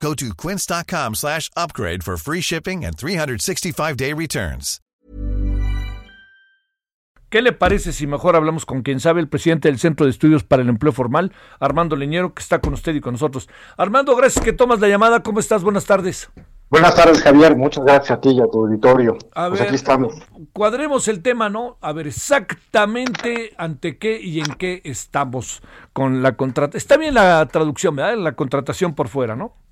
Go to quince.com slash upgrade for free shipping and 365-day returns. ¿Qué le parece si mejor hablamos con quien sabe, el presidente del Centro de Estudios para el Empleo Formal, Armando Leñero, que está con usted y con nosotros? Armando, gracias que tomas la llamada. ¿Cómo estás? Buenas tardes. Buenas tardes, Javier. Muchas gracias a ti y a tu auditorio. A pues ver, aquí estamos. Cuadremos el tema, ¿no? A ver, exactamente ante qué y en qué estamos con la contratación. Está bien la traducción, ¿verdad? La contratación por fuera, ¿no?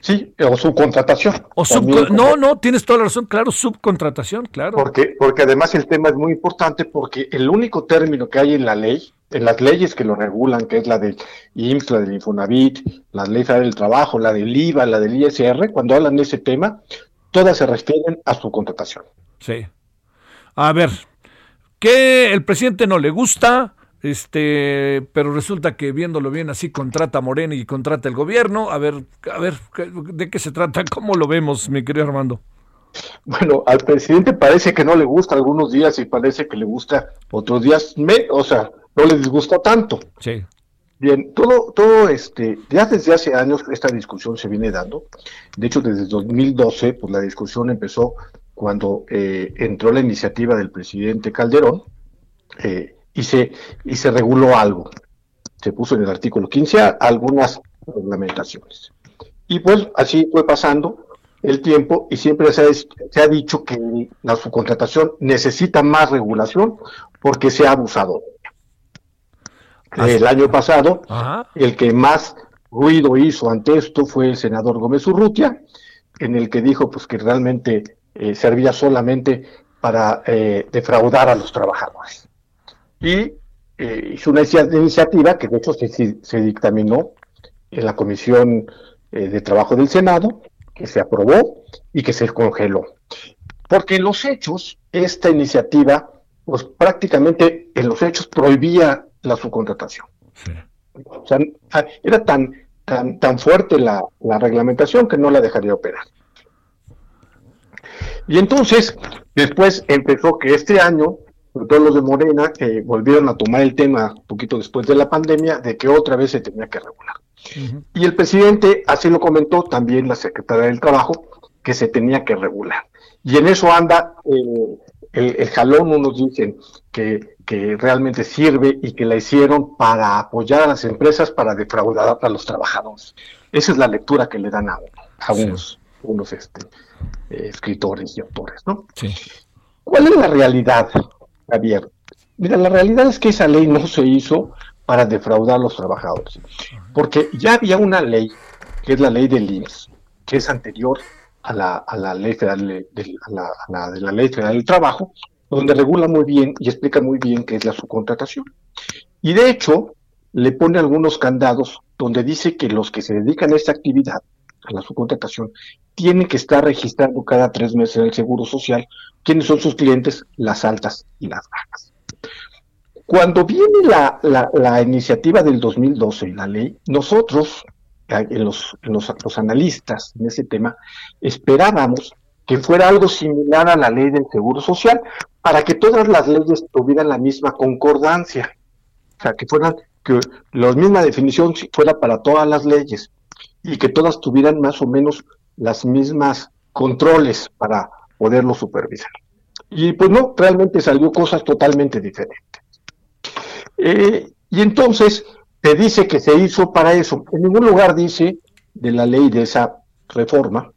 Sí, o subcontratación. O subco- no, no, tienes toda la razón, claro, subcontratación, claro. Porque, porque además el tema es muy importante porque el único término que hay en la ley, en las leyes que lo regulan, que es la del IMSS, la del Infonavit, la ley del trabajo, la del IVA, la del ISR, cuando hablan de ese tema, todas se refieren a subcontratación. Sí. A ver, que el presidente no le gusta, este, pero resulta que viéndolo bien así contrata a Morena y contrata el gobierno. A ver, a ver, ¿qué- ¿de qué se trata? ¿Cómo lo vemos, mi querido Armando? Bueno, al presidente parece que no le gusta algunos días y parece que le gusta otros días, me, o sea, no le disgusta tanto. Sí. Bien, todo, todo este, ya desde hace años esta discusión se viene dando. De hecho, desde 2012, pues la discusión empezó cuando eh, entró la iniciativa del presidente Calderón eh, y se y se reguló algo. Se puso en el artículo 15 a- algunas reglamentaciones. Y pues así fue pasando el tiempo y siempre se ha, se ha dicho que la subcontratación necesita más regulación porque se ha abusado. El año pasado, Ajá. el que más ruido hizo ante esto fue el senador Gómez Urrutia, en el que dijo pues que realmente eh, servía solamente para eh, defraudar a los trabajadores. Y eh, hizo una inicia- iniciativa que de hecho se, dictaminó en la Comisión eh, de Trabajo del Senado, que se aprobó y que se congeló. Porque en los hechos, esta iniciativa, pues prácticamente en los hechos prohibía la subcontratación. Sí. O sea, a- era tan, tan, tan fuerte la, la reglamentación que no la dejaría operar. Y entonces, después empezó que este año, sobre todo los de Morena, que volvieron a tomar el tema un poquito después de la pandemia, de que otra vez se tenía que regular. Y el presidente, así lo comentó también la secretaria del Trabajo, que se tenía que regular. Y en eso anda eh, el, el jalón, unos dicen que, que realmente sirve y que la hicieron para apoyar a las empresas para defraudar a los trabajadores. Esa es la lectura que le dan a, a Sí. unos, unos este, eh, escritores y autores, ¿no? Sí. ¿Cuál es la realidad, Javier? Mira, la realidad es que esa ley no se hizo para defraudar a los trabajadores, porque ya había una ley, que es la ley del IMSS, que es anterior a la, a la ley federal de, la de la ley federal del trabajo, donde regula muy bien y explica muy bien qué es la subcontratación. Y de hecho, le pone algunos candados donde dice que los que se dedican a esta actividad, a la subcontratación, tienen que estar registrando cada tres meses en el Seguro Social quiénes son sus clientes, las altas y las bajas. Cuando viene la, la, iniciativa del 2012, la ley, nosotros, eh, en los, en los, los analistas en ese tema, esperábamos que fuera algo similar a la ley del Seguro Social, para que todas las leyes tuvieran la misma concordancia. O sea, que fueran, que la misma definición fuera para todas las leyes y que todas tuvieran más o menos las mismas controles para poderlo supervisar. Y pues no, realmente salió cosas totalmente diferentes. Eh, y entonces te dice que se hizo para eso. En ningún lugar dice de la ley de esa reforma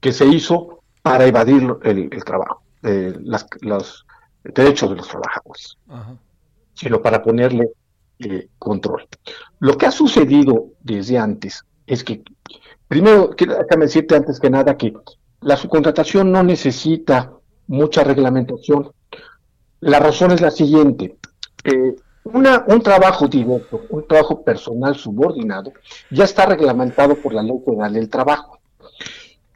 que se hizo para evadir el, el trabajo, eh, las- los derechos de los trabajadores, Ajá. sino para ponerle eh, control. Lo que ha sucedido desde antes es que, primero, quiero- déjame decirte antes que nada que la subcontratación no necesita mucha reglamentación. La razón es la siguiente. eh, una, un trabajo directo, un trabajo personal subordinado, ya está reglamentado por la Ley Federal del Trabajo.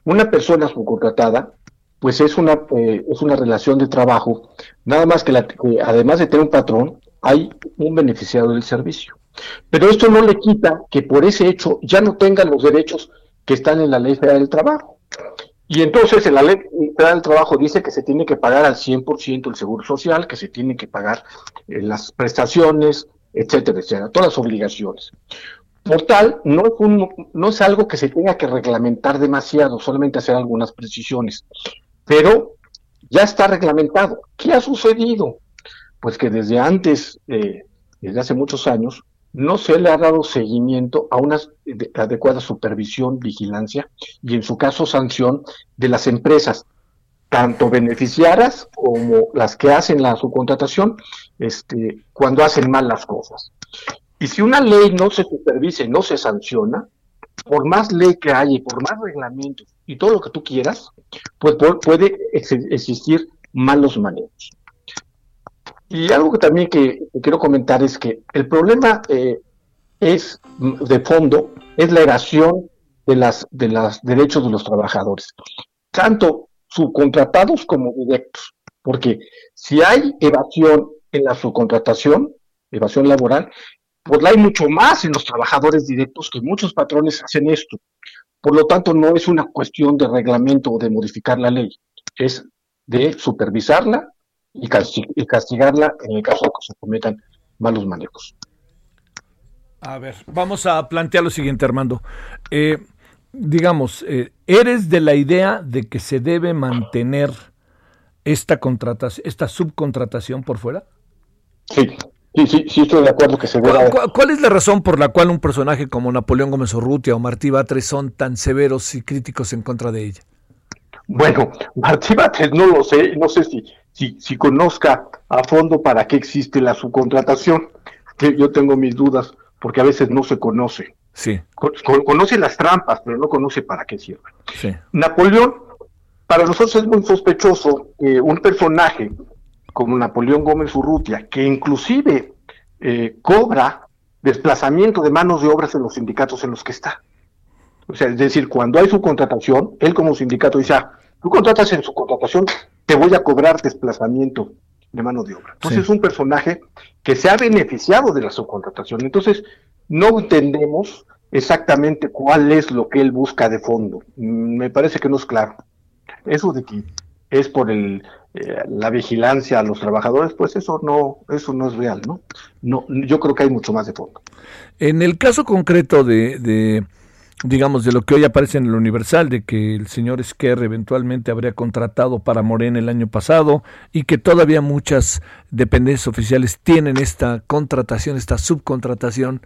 Una persona subcontratada pues es una, eh, es una relación de trabajo, nada más que, la, además de tener un patrón, hay un beneficiario del servicio. Pero esto no le quita que por ese hecho ya no tengan los derechos que están en la Ley Federal del Trabajo. Y entonces en la Ley Federal del Trabajo dice que se tiene que pagar al 100% el seguro social, que se tiene que pagar eh, las prestaciones, etcétera, etcétera, todas las obligaciones. Por tal, no es, no es algo que se tenga que reglamentar demasiado, solamente hacer algunas precisiones. Pero ya está reglamentado. ¿Qué ha sucedido? Pues que desde antes, eh, desde hace muchos años, no se le ha dado seguimiento a una adecuada supervisión, vigilancia y en su caso sanción de las empresas, tanto beneficiadas como las que hacen la subcontratación, este, cuando hacen mal las cosas. Y si una ley no se supervisa y no se sanciona, por más ley que haya y por más reglamentos y todo lo que tú quieras, pues puede existir malos manejos. Y algo que también que quiero comentar es que el problema eh, es de fondo es la evasión de las de los derechos de los trabajadores, tanto subcontratados como directos, porque si hay evasión en la subcontratación, evasión laboral, pues la hay mucho más en los trabajadores directos que muchos patrones hacen esto. Por lo tanto, no es una cuestión de reglamento o de modificar la ley, es de supervisarla y, castigarla en el caso de que se cometan malos manejos. A ver, vamos a plantear lo siguiente, Armando. Eh, digamos, eh, ¿eres de la idea de que se debe mantener esta contratación, esta subcontratación por fuera? Sí, sí, sí, sí estoy de acuerdo que se debe. ¿Cuál, ¿Cuál, es la razón por la cual un personaje como Napoleón Gómez Urrutia o Martí Batres son tan severos y críticos en contra de ella? Bueno, Martí Batres no lo sé, no sé si si, si conozca a fondo para qué existe la subcontratación, que yo tengo mis dudas, porque a veces no se conoce. Sí. conoce las trampas, pero no conoce para qué sirve. Napoleón, para nosotros es muy sospechoso que un personaje como Napoleón Gómez Urrutia, que inclusive eh, cobra desplazamiento de manos de obras en los sindicatos en los que está. O sea, es decir, cuando hay subcontratación, él como sindicato dice, ah, tú contratas en su contratación te voy a cobrar desplazamiento de mano de obra. Entonces es un personaje que se ha beneficiado de la subcontratación. Entonces no entendemos exactamente cuál es lo que él busca de fondo. Mm, me parece que no es claro. Eso de que es por el, eh, la vigilancia a los trabajadores, pues eso no, eso no es real, ¿no? No, yo creo que hay mucho más de fondo. En el caso concreto de digamos, de lo que hoy aparece en el Universal, de que el señor Esquerra eventualmente habría contratado para Morena el año pasado y que todavía muchas dependencias oficiales tienen esta contratación, esta subcontratación.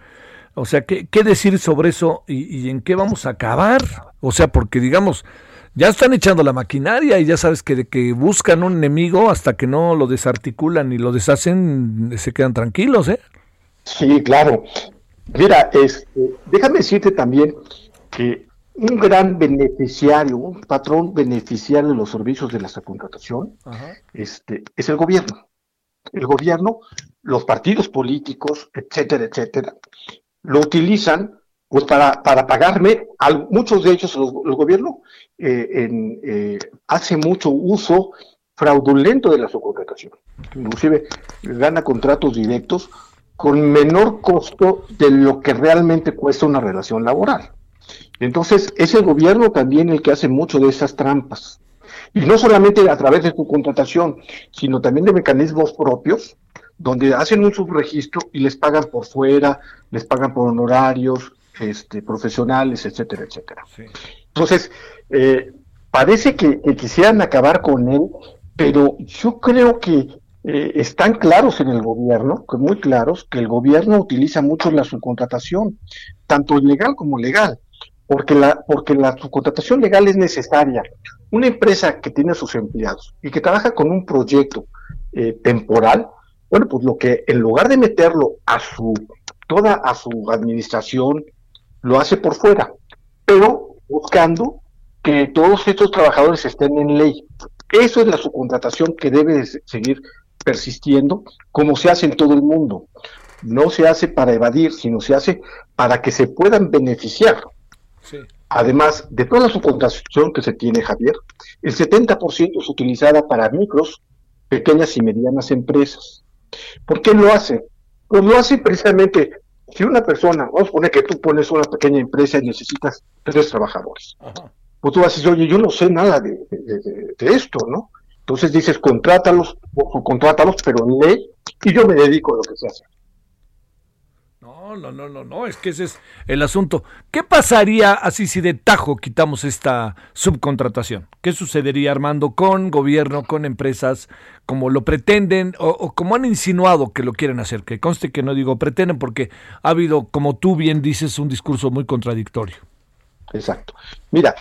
O sea, ¿qué, qué decir sobre eso y, y, en qué vamos a acabar? O sea, porque digamos, ya están echando la maquinaria y ya sabes que de que buscan un enemigo hasta que no lo desarticulan y lo deshacen, se quedan tranquilos, ¿eh? Sí, claro. Mira, este, déjame decirte también que un gran beneficiario, un patrón beneficiario de los servicios de la subcontratación, este, es el gobierno. El gobierno, los partidos políticos, etcétera, etcétera, lo utilizan pues para, para pagarme, muchos de ellos el gobierno eh, eh, hace mucho uso fraudulento de la subcontratación. Inclusive gana contratos directos con menor costo de lo que realmente cuesta una relación laboral. Entonces, es el gobierno también el que hace mucho de esas trampas. Y no solamente a través de su contratación, sino también de mecanismos propios, donde hacen un subregistro y les pagan por fuera, les pagan por honorarios este, profesionales, etcétera, etcétera. Entonces, eh, parece que, que quisieran acabar con él, pero yo creo que eh, están claros en el gobierno, muy claros, que el gobierno utiliza mucho la subcontratación, tanto legal como legal, porque la, porque la subcontratación legal es necesaria. Una empresa que tiene a sus empleados y que trabaja con un proyecto eh, temporal, bueno, pues lo que en lugar de meterlo a su, toda a su administración, lo hace por fuera, pero buscando que todos estos trabajadores estén en ley. Eso es la subcontratación que debe seguir persistiendo como se hace en todo el mundo. No se hace para evadir, sino se hace para que se puedan beneficiar. Además de toda la subcontratación que se tiene, Javier, el 70% es utilizada para micros, pequeñas y medianas empresas. ¿Por qué lo hace? Pues lo hace precisamente, si una persona, vamos a poner que tú pones una pequeña empresa y necesitas tres trabajadores, pues tú vas a decir, oye, yo no sé nada de, esto, ¿no? Entonces dices, contrátalos, o contrátalos, pero en ley, y yo me dedico a lo que se hace. No, no, no, no, no, es que ese es el asunto. ¿Qué pasaría así si de tajo quitamos esta subcontratación? ¿Qué sucedería, Armando, con gobierno, con empresas, como lo pretenden o, como han insinuado que lo quieren hacer? Que conste que no digo pretenden porque ha habido, como tú bien dices, un discurso muy contradictorio. Exacto. Mira,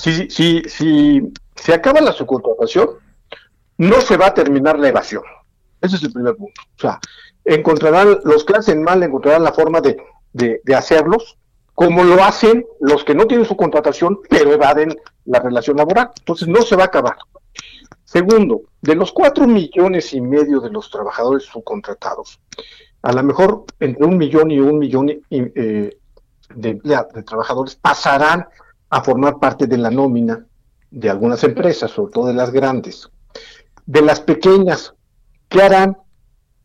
si, si, si se acaba la subcontratación, no se va a terminar la evasión. Ese es el primer punto. O sea, encontrarán, los que hacen mal encontrarán la forma de, de, hacerlos, como lo hacen los que no tienen su contratación, pero evaden la relación laboral. Entonces no se va a acabar. Segundo, de los cuatro millones y medio de los trabajadores subcontratados, a lo mejor entre un millón y un millón eh, de, de trabajadores pasarán a formar parte de la nómina de algunas empresas, sobre todo de las grandes. De las pequeñas, ¿qué harán?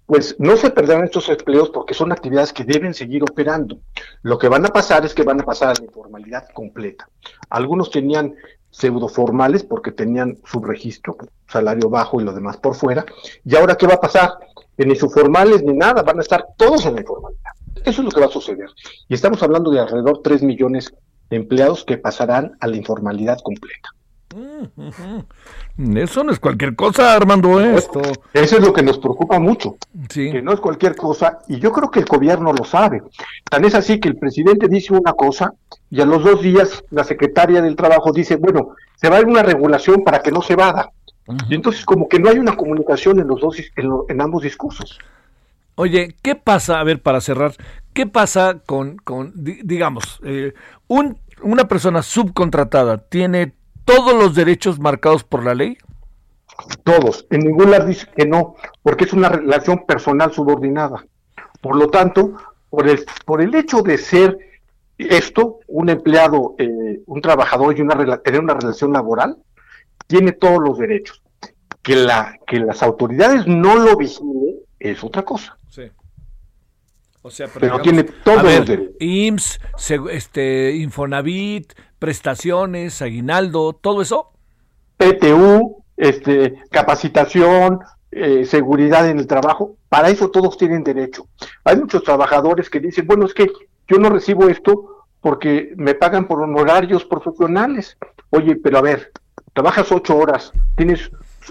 Pues no se perderán estos empleos porque son actividades que deben seguir operando. Lo que van a pasar es que van a pasar a la informalidad completa. Algunos tenían pseudo formales porque tenían su registro, salario bajo y lo demás por fuera. ¿Y ahora qué va a pasar? Que ni subformales ni nada, van a estar todos en la informalidad. Eso es lo que va a suceder. Y estamos hablando de alrededor de 3 millones de empleados que pasarán a la informalidad completa. Eso no es cualquier cosa, Armando. ¿eh? Esto. Eso es lo que nos preocupa mucho. Que no es cualquier cosa. Y yo creo que el gobierno lo sabe. Tan es así que el presidente dice una cosa y a los dos días la secretaria del Trabajo dice, bueno, se va a ir una regulación para que no se vada. Y entonces como que no hay una comunicación en los dos en, ambos discursos. Oye, ¿qué pasa? A ver, para cerrar, ¿qué pasa con, con digamos, eh, un, una persona subcontratada tiene todos los derechos marcados por la ley? Todos. En ningún lado dice que no, porque es una relación personal subordinada. Por lo tanto, por el, por el hecho de ser esto, un empleado, eh, un trabajador y una, tener una relación laboral, tiene todos los derechos. Que, la, que las autoridades no lo vigilen es otra cosa. Sí. O sea, pero, tiene todos los derechos. IMSS, este, Infonavit, prestaciones, aguinaldo, todo eso? PTU, este, capacitación, eh, seguridad en el trabajo, para eso todos tienen derecho. Hay muchos trabajadores que dicen, bueno, es que yo no recibo esto porque me pagan por honorarios profesionales. Oye, pero a ver, trabajas ocho horas, tienes,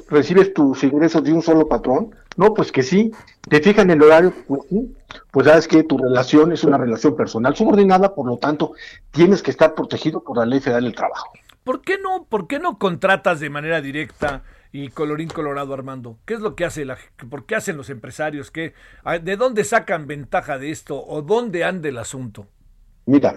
recibes tus ingresos de un solo patrón. No, pues que sí. ¿Te fijan el horario? Pues sí pues sabes que tu relación es una relación personal subordinada, por lo tanto, tienes que estar protegido por la ley federal del trabajo. ¿Por qué no, por qué no contratas de manera directa y colorín colorado, Armando? ¿Qué es lo que hace la, por qué hacen los empresarios? ¿Qué, ¿De dónde sacan ventaja de esto o dónde anda el asunto? Mira,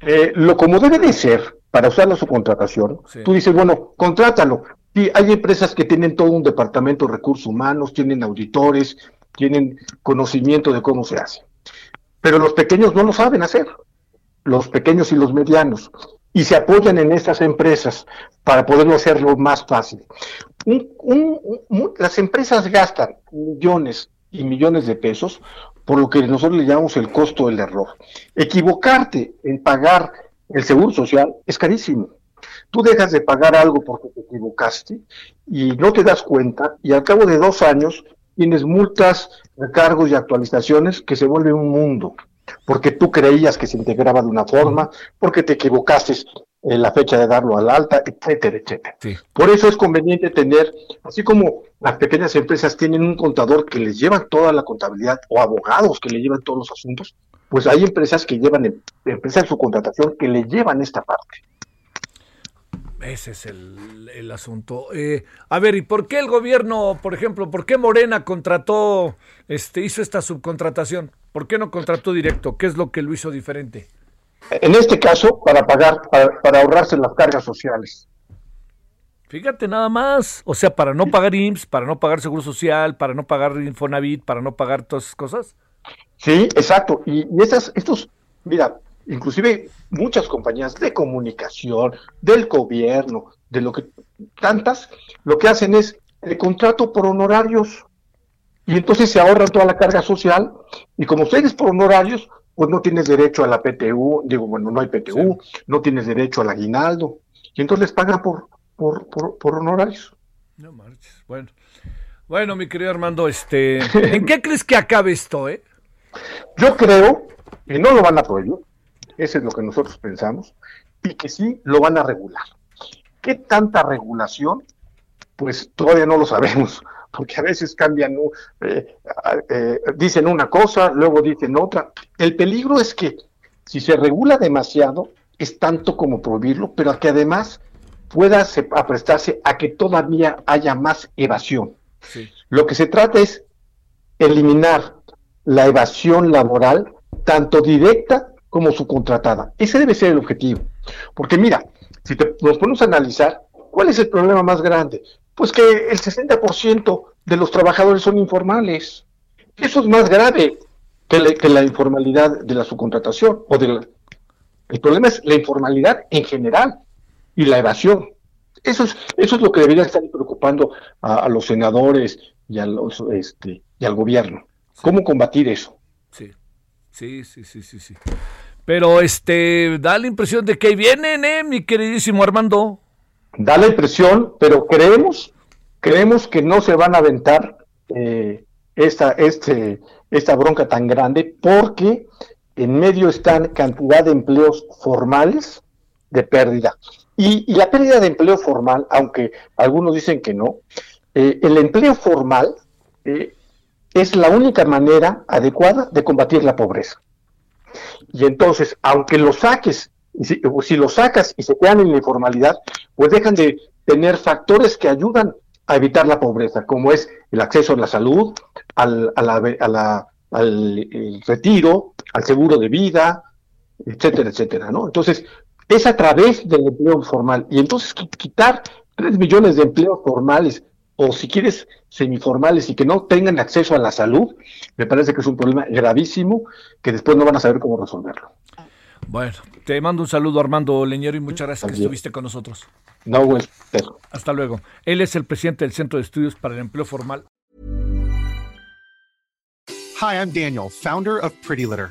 eh, lo como debe de ser para usar la subcontratación, tú dices, bueno, contrátalo. Sí, hay empresas que tienen todo un departamento de recursos humanos, tienen auditores, tienen conocimiento de cómo se hace. Pero los pequeños no lo saben hacer, los pequeños y los medianos, y se apoyan en estas empresas para poderlo hacerlo más fácil. las empresas gastan millones y millones de pesos por lo que nosotros le llamamos el costo del error. Equivocarte en pagar el seguro social es carísimo. Tú dejas de pagar algo porque te equivocaste y no te das cuenta y al cabo de dos años tienes multas, recargos y actualizaciones que se vuelve un mundo, porque tú creías que se integraba de una forma, porque te equivocaste en la fecha de darlo al alta, etcétera, etcétera. Por eso es conveniente tener, así como las pequeñas empresas tienen un contador que les lleva toda la contabilidad o abogados que le llevan todos los asuntos, pues hay empresas que llevan, empresas de su contratación que le llevan esta parte. Ese es el, asunto. Eh, a ver, ¿y por qué el gobierno, por ejemplo, por qué Morena contrató, este, hizo esta subcontratación? ¿Por qué no contrató directo? ¿Qué es lo que lo hizo diferente? En este caso, para pagar, para, ahorrarse las cargas sociales. Fíjate nada más, o sea, para no pagar IMSS, para no pagar Seguro Social, para no pagar Infonavit, para no pagar todas esas cosas. Sí, exacto. Y, y esas, estos, mira, inclusive muchas compañías de comunicación, del gobierno, de lo que tantas, lo que hacen es el contrato por honorarios. Y entonces se ahorran toda la carga social y como ustedes por honorarios, pues no tienes derecho a la PTU, digo, bueno, no hay PTU, no tienes derecho al aguinaldo. Y entonces les pagan por, por, por, honorarios. No marches. Bueno. Bueno, mi querido Armando, este, ¿en qué crees que acabe esto, eh? Yo creo que no lo van a prohibir, eso es lo que nosotros pensamos, y que sí lo van a regular. ¿Qué tanta regulación? Pues todavía no lo sabemos, porque a veces cambian, eh, eh, dicen una cosa, luego dicen otra. El peligro es que si se regula demasiado, es tanto como prohibirlo, pero que además pueda prestarse a que todavía haya más evasión. Lo que se trata es eliminar la evasión laboral, tanto directa como subcontratada. Ese debe ser el objetivo. Porque mira, si te, nos ponemos a analizar, ¿cuál es el problema más grande? Pues que el 60% de los trabajadores son informales. Eso es más grave que, la informalidad de la subcontratación. O el problema es la informalidad en general y la evasión. Eso es, eso es lo que debería estar preocupando a, los senadores y, a los, este, y al gobierno. ¿Cómo combatir eso? Sí, sí, sí, sí, sí, sí. Pero este, da la impresión de que vienen, ¿eh, mi queridísimo Armando? Da la impresión, pero creemos, creemos que no se van a aventar eh, esta, este, esta bronca tan grande porque en medio están cantidad de empleos formales de pérdida. Y, la pérdida de empleo formal, aunque algunos dicen que no, eh, el empleo formal eh, es la única manera adecuada de combatir la pobreza. Y entonces, aunque lo saques, si, si lo sacas y se quedan en la informalidad, pues dejan de tener factores que ayudan a evitar la pobreza, como es el acceso a la salud, al, a la, al retiro, al seguro de vida, etcétera, etcétera, ¿no? Entonces, es a través del empleo formal. Y entonces quitar 3 millones de empleos formales o si quieres semiformales y que no tengan acceso a la salud, me parece que es un problema gravísimo que después no van a saber cómo resolverlo. Bueno, te mando un saludo Armando Leñero y muchas gracias que estuviste con nosotros. No, güey. Hasta luego. Él es el presidente del Centro de Estudios para el Empleo Formal. Hi, I'm Daniel, founder of Pretty Litter.